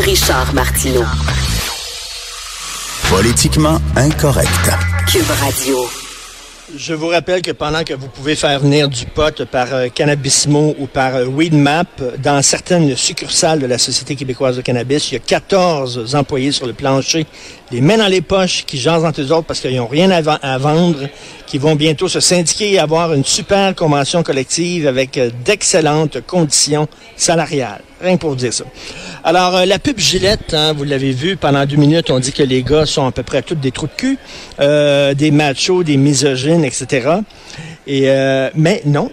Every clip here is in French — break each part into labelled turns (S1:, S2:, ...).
S1: Richard Martineau.
S2: Politiquement incorrect.
S1: Cube Radio.
S3: Je vous rappelle que pendant que vous pouvez faire venir du pot par euh, Cannabismo ou par euh, Weedmap, dans certaines succursales de la Société québécoise de cannabis, il y a 14 employés sur le plancher, les mains dans les poches, qui jasent entre eux autres parce qu'ils n'ont rien à, vendre, qui vont bientôt se syndiquer et avoir une super convention collective avec euh, d'excellentes conditions salariales. Rien pour dire ça. Alors, euh, la pub Gillette, hein, vous l'avez vu, pendant deux minutes, on dit que les gars sont à peu près tous des trous de cul, euh, des machos, des misogynes, etc. Et, euh, mais non,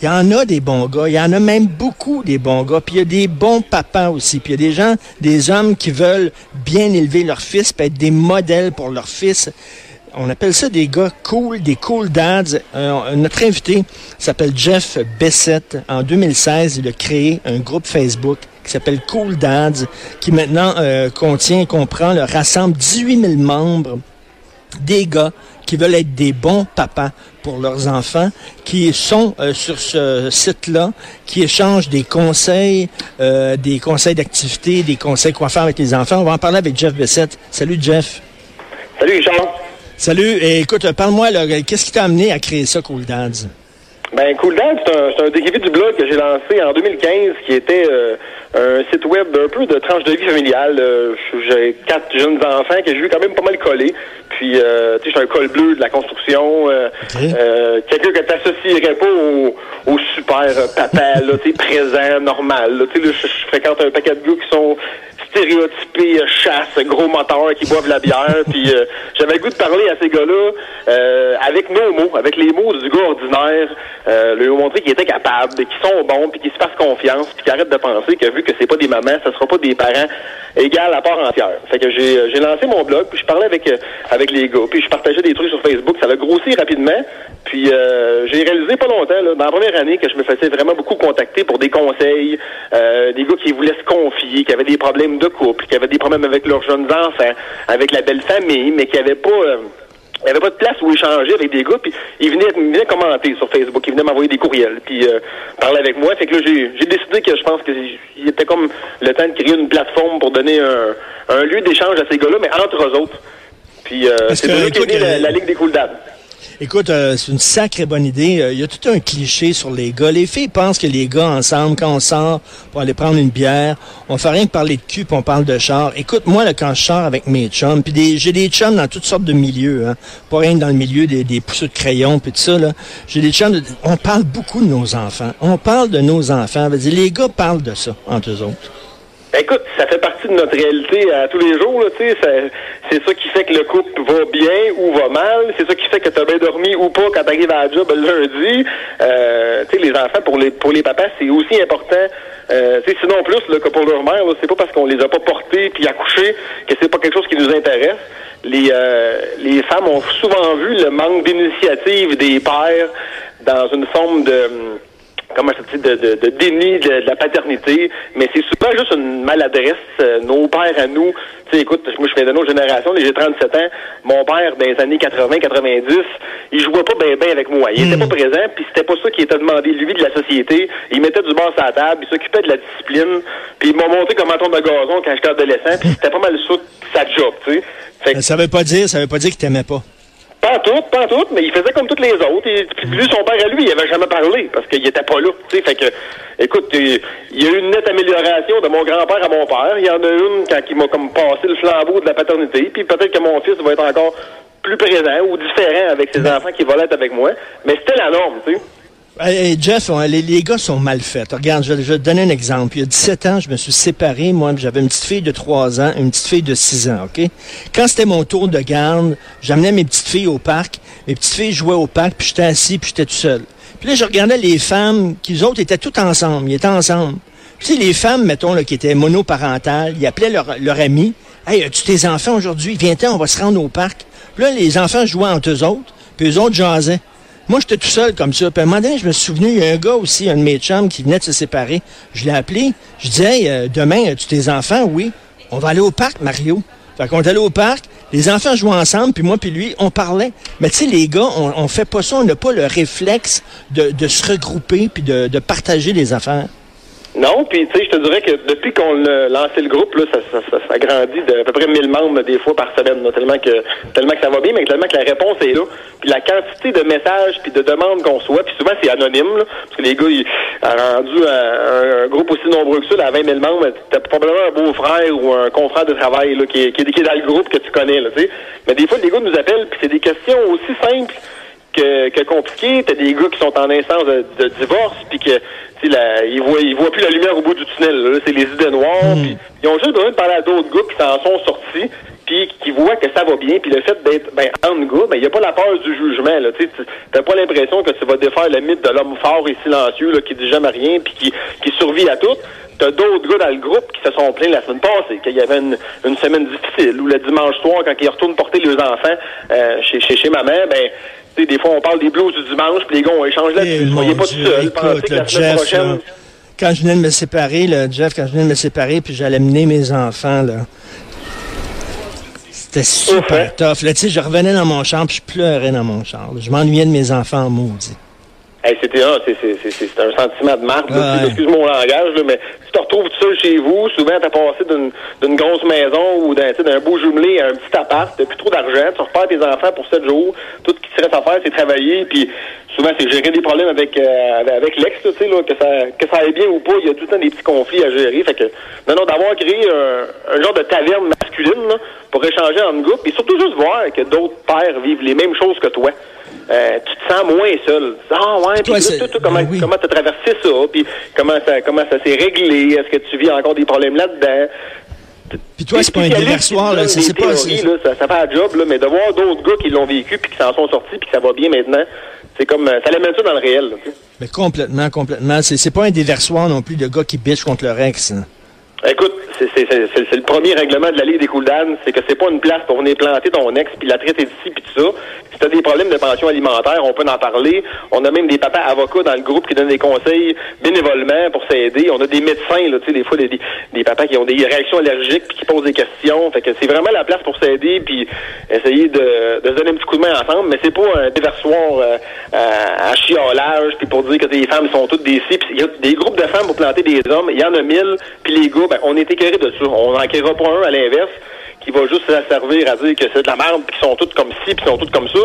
S3: il y en a des bons gars, il y en a même beaucoup des bons gars, puis il y a des bons papas aussi, puis il y a des gens, des hommes qui veulent bien élever leur fils, puis être des modèles pour leur fils. On appelle ça des gars cool, des cool dads. Euh, notre invité s'appelle Jeff Bessette. En 2016, il a créé un groupe Facebook qui s'appelle Cool Dads, qui maintenant euh, contient, comprend, le rassemble 18 000 membres des gars qui veulent être des bons papas pour leurs enfants, qui sont euh, sur ce site-là, qui échangent des conseils, euh, des conseils d'activité, des conseils quoi faire avec les enfants. On va en parler avec Jeff Bessette. Salut Jeff.
S4: Salut Richard.
S3: Salut. Et écoute, parle-moi, qu'est-ce qui t'a amené à créer ça, Cool Dads?
S4: Ben Cool Dad, c'est un, un dérivé du blog que j'ai lancé en 2015 qui était euh, un site web un peu de tranche de vie familiale. Euh, j'ai quatre jeunes enfants que j'ai vu quand même pas mal coller. Puis, euh, tu sais, j'ai un col bleu de la construction. euh, Quelqu'un que t'associerais pas au, au super papa, là, tu sais, présent, normal. Tu sais, je fréquente un paquet de gars qui sont stéréotypés, euh, chasse, gros moteurs, qui boivent la bière. Puis, euh, j'avais le goût de parler à ces gars-là euh, avec nos mots, avec les mots du gars ordinaire, leur montrer qu'ils étaient capables, qu'ils sont bons, puis qu'ils se fassent confiance, puis qu'ils arrêtent de penser que vu que c'est pas des mamans, ça sera pas des parents égales à part entière. Fait que j'ai j'ai lancé mon blog, puis je parlais avec avec les gars, puis je partageais des trucs sur Facebook, ça a grossi rapidement. Puis j'ai réalisé pas longtemps, là, dans la première année, que je me faisais vraiment beaucoup contacter pour des conseils, des gars qui voulaient se confier, qui avaient des problèmes de couple, qui avaient des problèmes avec leurs jeunes enfants, avec la belle famille, mais qui avaient pas euh, il n'y avait pas de place où échanger avec des gars, puis ils venaient, ils venaient commenter sur Facebook, ils venaient m'envoyer des courriels, puis euh, parler avec moi. Fait que là, j'ai décidé que je pense que il était comme le temps de créer une plateforme pour donner un, un lieu d'échange à ces gars-là, mais entre eux autres. Puis euh, c'est de là qu'est née la, la Ligue des Cool Dads.
S3: Écoute, euh, c'est une sacrée bonne idée. Euh, Il y a tout un cliché sur les gars. Les filles pensent que les gars, ensemble, quand on sort pour aller prendre une bière, on fait rien que parler de cul, puis on parle de char. Écoute, moi, là, quand je sors avec mes chums, puis j'ai des chums dans toutes sortes de milieux, hein, pas rien dans le milieu des, des pousseux de crayon, puis tout ça, là. J'ai des chums, on parle beaucoup de nos enfants. On parle de nos enfants. Les gars parlent de ça, entre eux autres.
S4: Ben, écoute, ça fait partie de notre réalité à tous les jours, tu C'est ça qui fait que le couple va bien ou va mal. C'est ça qui fait que tu as bien dormi ou pas quand t'arrives à la job le lundi. Euh, tu les enfants, pour les pour les papas, c'est aussi important. Euh, tu sinon plus là, que pour leur mère, c'est pas parce qu'on les a pas portés puis accouchés que c'est pas quelque chose qui nous intéresse. Les, euh, les femmes ont souvent vu le manque d'initiative des pères dans une forme de hum, comment je dis, de, de, de déni de, de la paternité, mais c'est souvent juste une maladresse. Euh, nos pères à nous, tu sais, écoute, moi je fais de nos générations, j'ai 37 ans, mon père dans les années 80-90, il jouait pas bien ben avec moi. Il était pas présent, puis c'était pas ça qui était demandé lui de la société. Il mettait du bas à la table, il s'occupait de la discipline, puis il m'a montré comment tourner de gazon quand j'étais adolescent, puis c'était pas mal ça sa job, tu sais.
S3: Euh, Ça veut pas dire, ça veut pas dire qu'il t'aimait pas.
S4: Pas tout, pas tout, mais il faisait comme toutes les autres. Et puis lui, son père à lui, il avait jamais parlé parce qu'il était pas là. Tu sais, fait que, écoute, il il y a eu une nette amélioration de mon grand-père à mon père. Il y en a une quand il m'a comme passé le flambeau de la paternité. Puis peut-être que mon fils va être encore plus présent ou différent avec ses enfants qui vont l'être avec moi. Mais c'était la norme, tu sais.
S3: Jeff, les, les gars sont mal faits. Regarde, je, vais te donner un exemple. Il y a 17 ans, je me suis séparé. Moi, j'avais une petite fille de 3 ans, une petite fille de 6 ans, OK? Quand c'était mon tour de garde, j'amenais mes petites filles au parc. Mes petites filles jouaient au parc, puis j'étais assis, puis j'étais tout seul. Puis là, je regardais les femmes, qui eux autres étaient toutes ensemble. Ils étaient ensemble. Puis les femmes, mettons, là, qui étaient monoparentales, ils appelaient leur, leur ami. Hey, as-tu tes enfants aujourd'hui? Viens-t'en, on va se rendre au parc. Puis là, les enfants jouaient entre eux autres, puis eux autres jasaient. Moi, j'étais tout seul comme ça. Puis un moment je me suis il y a un gars aussi, un de mes chums, qui venait de se séparer. Je l'ai appelé. Je disais, euh, demain, as-tu tes enfants? Oui. On va aller au parc, Mario. Fait qu'on est allé au parc, les enfants jouaient ensemble, puis moi puis lui, on parlait. Mais tu sais, les gars, on, on fait pas ça, on n'a pas le réflexe de, de se regrouper puis de, de partager les affaires.
S4: Non, puis tu sais, je te dirais que depuis qu'on a lancé le groupe, là, ça, ça, ça, ça grandit d'à peu près 1000 membres des fois par semaine, là, tellement que tellement que ça va bien, mais tellement que la réponse est là. Puis la quantité de messages puis de demandes qu'on reçoit, puis souvent c'est anonyme, là, parce que les gars, ils ont rendu un, un, groupe aussi nombreux que ça, à 20 000 membres, t'as probablement un beau-frère ou un confrère de travail là, qui, est, qui, qui est dans le groupe que tu connais, là, tu sais. Mais des fois, les gars nous appellent, puis c'est des questions aussi simples que, que compliquées. T'as des gars qui sont en instance de, de divorce, puis que la, ils voient ils voient plus la lumière au bout du tunnel. C'est les idées noires. Pis, ils ont juste besoin de parler à d'autres gars qui s'en sont sortis puis qui voient que ça va bien, puis le fait d'être ben en gars, ben il y a pas la peur du jugement là, tu t'as pas l'impression que tu vas défaire le mythe de l'homme fort et silencieux là, qui dit jamais rien puis qui, qui survit à tout. T'as d'autres gars dans le groupe qui se sont plaints la semaine passée, qu'il y avait une, une, semaine difficile, ou le dimanche soir, quand ils retournent porter leurs enfants euh, chez, chez, chez ma mère, ben T'sais, des fois, on parle des blues du dimanche, puis les gars, on échange là-dessus. Soyez pas tout seul. La
S3: Jeff,
S4: prochaine...
S3: là, quand je venais de me séparer, là, Jeff, quand je venais de me séparer, puis j'allais mener mes enfants, là, c'était super
S4: hein?
S3: tough. Là, je revenais dans mon champ, puis je pleurais dans mon champ. là. Je m'ennuyais de mes enfants en maudit.
S4: Hey, c'était un, c'est, un sentiment de marque.
S3: Ouais.
S4: Excuse mon langage, là, mais tu te retrouves tout seul chez vous. Souvent, t'as passé d'une, grosse maison ou d'un, beau jumelé à un petit appart. T'as plus trop d'argent. Tu repars tes enfants pour sept jours. Tout ce qui te reste à faire, c'est travailler. Puis souvent, c'est gérer des problèmes avec euh, avec l'ex, tu sais, là, que ça que ça aille bien ou pas. Il y a tout le temps des petits conflits à gérer. Fait que, non, non, d'avoir créé un, un genre de taverne masculine là, pour échanger en groupe et surtout juste voir que d'autres pères vivent les mêmes choses que toi. Euh, tu te sens moins seul. Ah ouais, puis là, toi, toi, comment
S3: ben oui.
S4: comment t'as traversé ça, puis comment ça comment ça s'est réglé, est-ce que tu vis encore des problèmes là-dedans?
S3: Puis toi, c'est pas un déversoir, là. C'est pas.
S4: là, ça, ça fait un job, là, mais de voir d'autres gars qui l'ont vécu puis qui s'en sont sortis puis que ça va bien maintenant, c'est comme euh, ça l'amène ça dans le réel. là.
S3: Mais complètement, complètement. C'est pas un déversoir non plus de gars qui bitchent contre leur ex. hein.
S4: Écoute, c'est le premier règlement de la Ligue des cool d'âne, c'est que c'est pas une place pour venir planter ton ex puis la traiter d'ici puis tout ça. Si t'as des problèmes de pension alimentaire, on peut en parler. On a même des papas avocats dans le groupe qui donnent des conseils bénévolement pour s'aider. On a des médecins, là, tu sais, des fois des, des, papas qui ont des réactions allergiques puis qui posent des questions. Fait que c'est vraiment la place pour s'aider puis essayer de, de se donner un petit coup de main ensemble. Mais c'est pas un déversoir euh, à, à chiolage puis pour dire que les femmes sont toutes des. Puis Il y a des groupes de femmes pour planter des hommes. Il y en a mille. Puis les gars, ben, on est écœurés de ça. On n'en créera pas un à l'inverse qui va juste se servir à dire que c'est de la merde, puis qu'ils sont toutes comme ci, puis qu'ils sont toutes comme ça.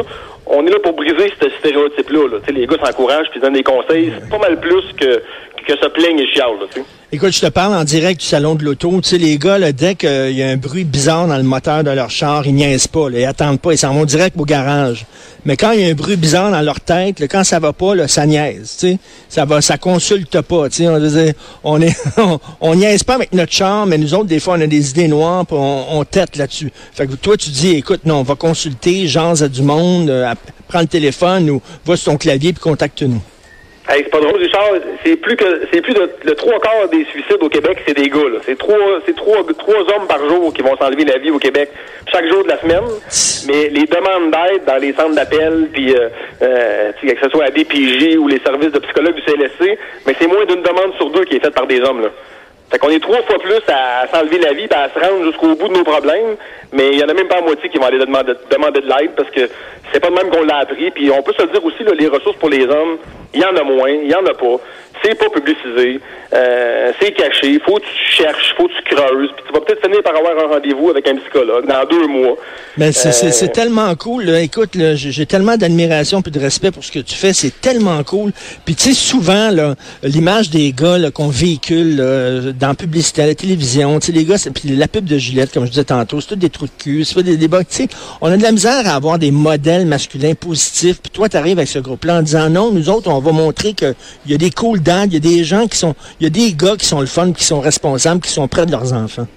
S4: On est là pour briser ce stéréotype-là. Là. Tu sais, Les gars s'encouragent, puis ils donnent des conseils. C'est pas mal plus que, que se plaignent et chialent. Là.
S3: Écoute, je te parle en direct du salon de l'auto. Tu sais, les gars, là, dès qu'il y a un bruit bizarre dans le moteur de leur char, ils niaisent pas, là, ils attendent pas, ils s'en vont direct au garage. Mais quand il y a un bruit bizarre dans leur tête, là, quand ça va pas, là, ça niaise, tu sais. Ça va, ça consulte pas, tu sais. On dire, on est, on, niaise pas avec notre char, mais nous autres, des fois, on a des idées noires, puis on, on tête là-dessus. Fait que toi, tu dis, écoute, non, on va consulter, jase à du monde, euh, prends le téléphone ou va sur ton clavier puis contacte-nous.
S4: Hey, c'est pas drôle, Richard. C'est plus que c'est plus de le trois quarts des suicides au Québec, c'est des gars. C'est trois c'est trois trois hommes par jour qui vont s'enlever la vie au Québec chaque jour de la semaine. Mais les demandes d'aide dans les centres d'appel, puis euh, euh, que ce soit à DPJ ou les services de psychologues du CLSC, mais c'est moins d'une demande sur deux qui est faite par des hommes. Là. Fait qu'on est trois fois plus à s'enlever la vie, puis à se rendre jusqu'au bout de nos problèmes, mais il y en a même pas à moitié qui vont aller demander, demander de l'aide parce que c'est pas de même qu'on l'a appris. Puis on peut se le dire aussi, là, les ressources pour les hommes, il y en a moins, il y en a pas. C'est pas publicisé, euh, c'est caché. Faut que tu cherches, faut que tu creuses, puis tu vas peut-être finir par avoir un rendez-vous avec un psychologue dans deux mois.
S3: Mais c'est c'est-
S4: Euh,
S3: c'est tellement cool. là. Écoute, j'ai tellement d'admiration puis de respect pour ce que tu fais. C'est tellement cool. Puis tu sais, souvent, l'image des gars qu'on véhicule là, dans la publicité, à la télévision, tu sais, les gars, c'est- puis la pub de Gillette, comme je disais tantôt, c'est tout des trous de cul, c'est pas des débats. Tu sais, on a de la misère à avoir des modèles masculins positifs. Puis toi, tu arrives avec ce groupe-là en disant non, nous autres, on va montrer qu'il y a des cool dads, il y a des gens qui sont, il y a des gars qui sont le fun, qui sont responsables, qui sont près de leurs enfants.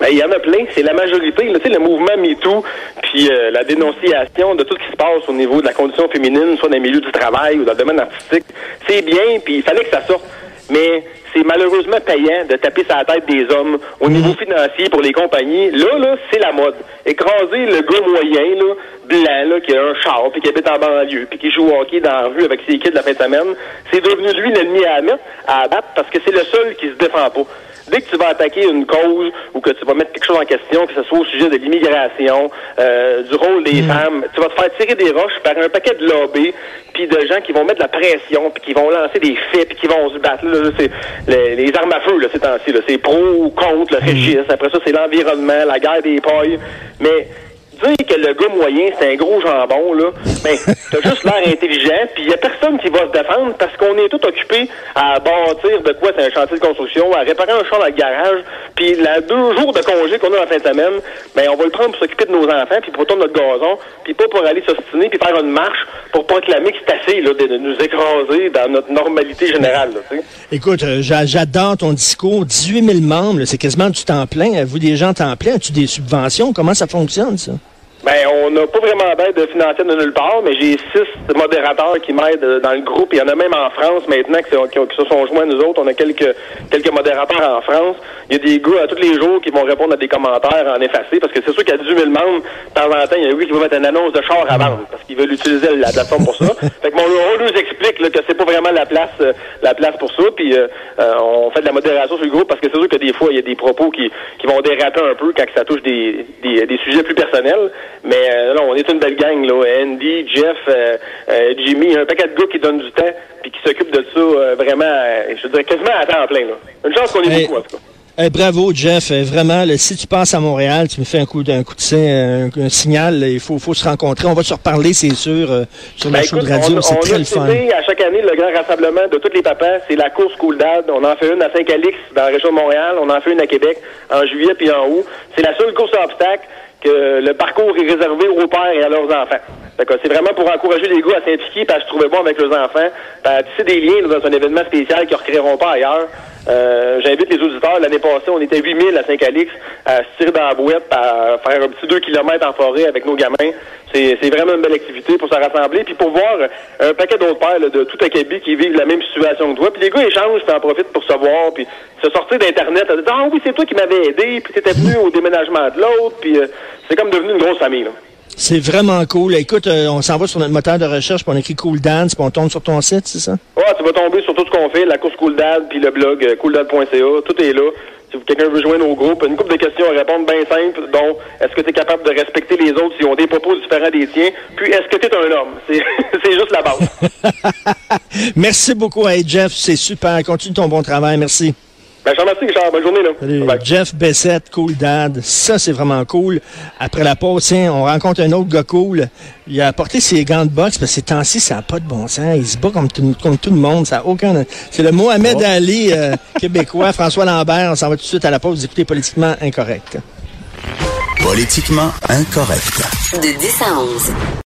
S4: Ben, il y en a plein, c'est la majorité. Là, le mouvement MeToo, puis euh, la dénonciation de tout ce qui se passe au niveau de la condition féminine, soit dans le milieu du travail ou dans le domaine artistique, c'est bien, puis il fallait que ça sorte. Mais c'est malheureusement payant de taper sur la tête des hommes au niveau financier pour les compagnies. Là, là, c'est la mode. Écraser le gars moyen, là, blanc, là, qui a un char, puis qui habite en banlieue, puis qui joue au hockey dans la rue avec ses kids la fin de semaine, c'est devenu lui l'ennemi à mettre, à abattre, parce que c'est le seul qui se défend pas. Dès que tu vas attaquer une cause ou que tu vas mettre quelque chose en question, que ce soit au sujet de l'immigration, euh, du rôle des femmes, tu vas te faire tirer des roches par un paquet de lobbies puis de gens qui vont mettre de la pression, puis qui vont lancer des faits, puis qui vont se battre. Là, c'est les, les armes à feu, là, ces temps-ci. là. C'est pro ou contre le régime. Après ça, c'est l'environnement, la guerre des pailles. Mais dire que le gars moyen, c'est un gros jambon, là, ben, t'as juste l'air intelligent, puis il y a personne qui va se défendre parce qu'on est tout occupé à bâtir de quoi c'est un chantier de construction, à réparer un champ dans le garage, puis la deux jours de congé qu'on a la fin de semaine, ben, on va le prendre pour s'occuper de nos enfants, puis pour tourner notre gazon, puis pas pour aller s'ostiner, puis faire une marche pour proclamer que c'est assez, là, de, de nous écraser dans notre normalité générale, là, tu sais.
S3: Écoute, euh, j'a- j'adore ton discours. 18 000 membres, c'est quasiment du temps plein. Vous, des gens temps plein, as-tu des subventions? Comment ça fonctionne, ça?
S4: Ben, on n'a pas vraiment d'aide financière de nulle part, mais j'ai six modérateurs qui m'aident dans le groupe. Il y en a même en France maintenant qui, se sont joints à nous autres. On a quelques quelques modérateurs en France. Il y a des gars à tous les jours qui vont répondre à des commentaires en effacé, parce que c'est sûr a 18 000 membres. De temps en temps, il y a un qui va mettre une annonce de char à qu'ils veulent utiliser la plateforme pour ça. fait que mon on leur explique là, que c'est pas vraiment la place euh, la place pour ça. Puis euh, euh, on fait de la modération sur le groupe, parce que c'est sûr que des fois, il y a des propos qui, qui vont déraper un peu quand ça touche des, des, des sujets plus personnels. Mais euh, non, on est une belle gang, là. Andy, Jeff, Jimmy, un paquet de gars qui donnent du temps puis qui s'occupent de ça vraiment, je dirais quasiment à temps plein. Là. Une chance qu'on est
S3: Hey.
S4: beaucoup, en tout cas.
S3: Eh, bravo, Jeff. Eh, vraiment, là, si tu passes à Montréal, tu me fais un coup d'un coup de sein, un, un signal. là, Il faut, faut se rencontrer. On va se reparler, c'est sûr, euh, sur la
S4: Ben,
S3: show
S4: écoute,
S3: de radio. C'est très le fun.
S4: à chaque année le grand rassemblement de tous les papas. C'est la course Cool Dad. On en fait une à Saint-Calix, dans la région de Montréal. On en fait une à Québec, en juillet puis en août. C'est la seule course à obstacles que le parcours est réservé aux pères et à leurs enfants. C'est vraiment pour encourager les gars à s'impliquer, à se trouver bon avec leurs enfants, à tisser des liens dans un événement spécial qu'ils ne recréeront pas ailleurs. Euh, J'invite les auditeurs. L'année passée, on était 8000 à Saint-Calix à se tirer dans la puis à faire un petit 2 km en forêt avec nos gamins. C'est c'est vraiment une belle activité pour se rassembler, puis pour voir un paquet d'autres pères là, de tout Acabie qui vivent la même situation que toi. Puis les gars échangent, puis en profitent pour se voir, puis se sortir d'Internet. à dire, Ah oui, c'est toi qui m'avais aidé, puis t'étais venu au déménagement de l'autre, puis euh, c'est comme devenu une grosse famille.
S3: C'est vraiment cool. Écoute, euh, on s'en va sur notre moteur de recherche, puis on écrit Cool Dance, puis on tombe sur ton site, c'est ça?
S4: Ouais, tu vas tomber sur tout ce qu'on fait, la course Cool Dad, puis le blog euh, cooldad.ca, tout est là. Si quelqu'un veut joindre au groupe, une couple de questions à répondre bien simples, dont est-ce que tu es capable de respecter les autres s'ils ont des propos différents des tiens, puis est-ce que tu es un homme? C'est juste la base.
S3: Merci beaucoup, hey, Jeff. C'est super. Continue ton bon travail. Merci.
S4: Ben, je te remercie, Richard. Bonne journée, là.
S3: Salut.
S4: Bye.
S3: Jeff Bessette, Cool Dad. Ça, c'est vraiment cool. Après la pause, tiens, on rencontre un autre gars cool. Il a apporté ses gants de boxe parce que ces temps-ci, ça n'a pas de bon sens. Il se bat comme tout, comme tout le monde. Ça a aucun. C'est le Mohamed Ali euh, québécois, François Lambert. On s'en va tout de suite à la pause. Écoutez Politiquement Incorrect.
S2: Politiquement incorrect.
S1: De 10 à 11.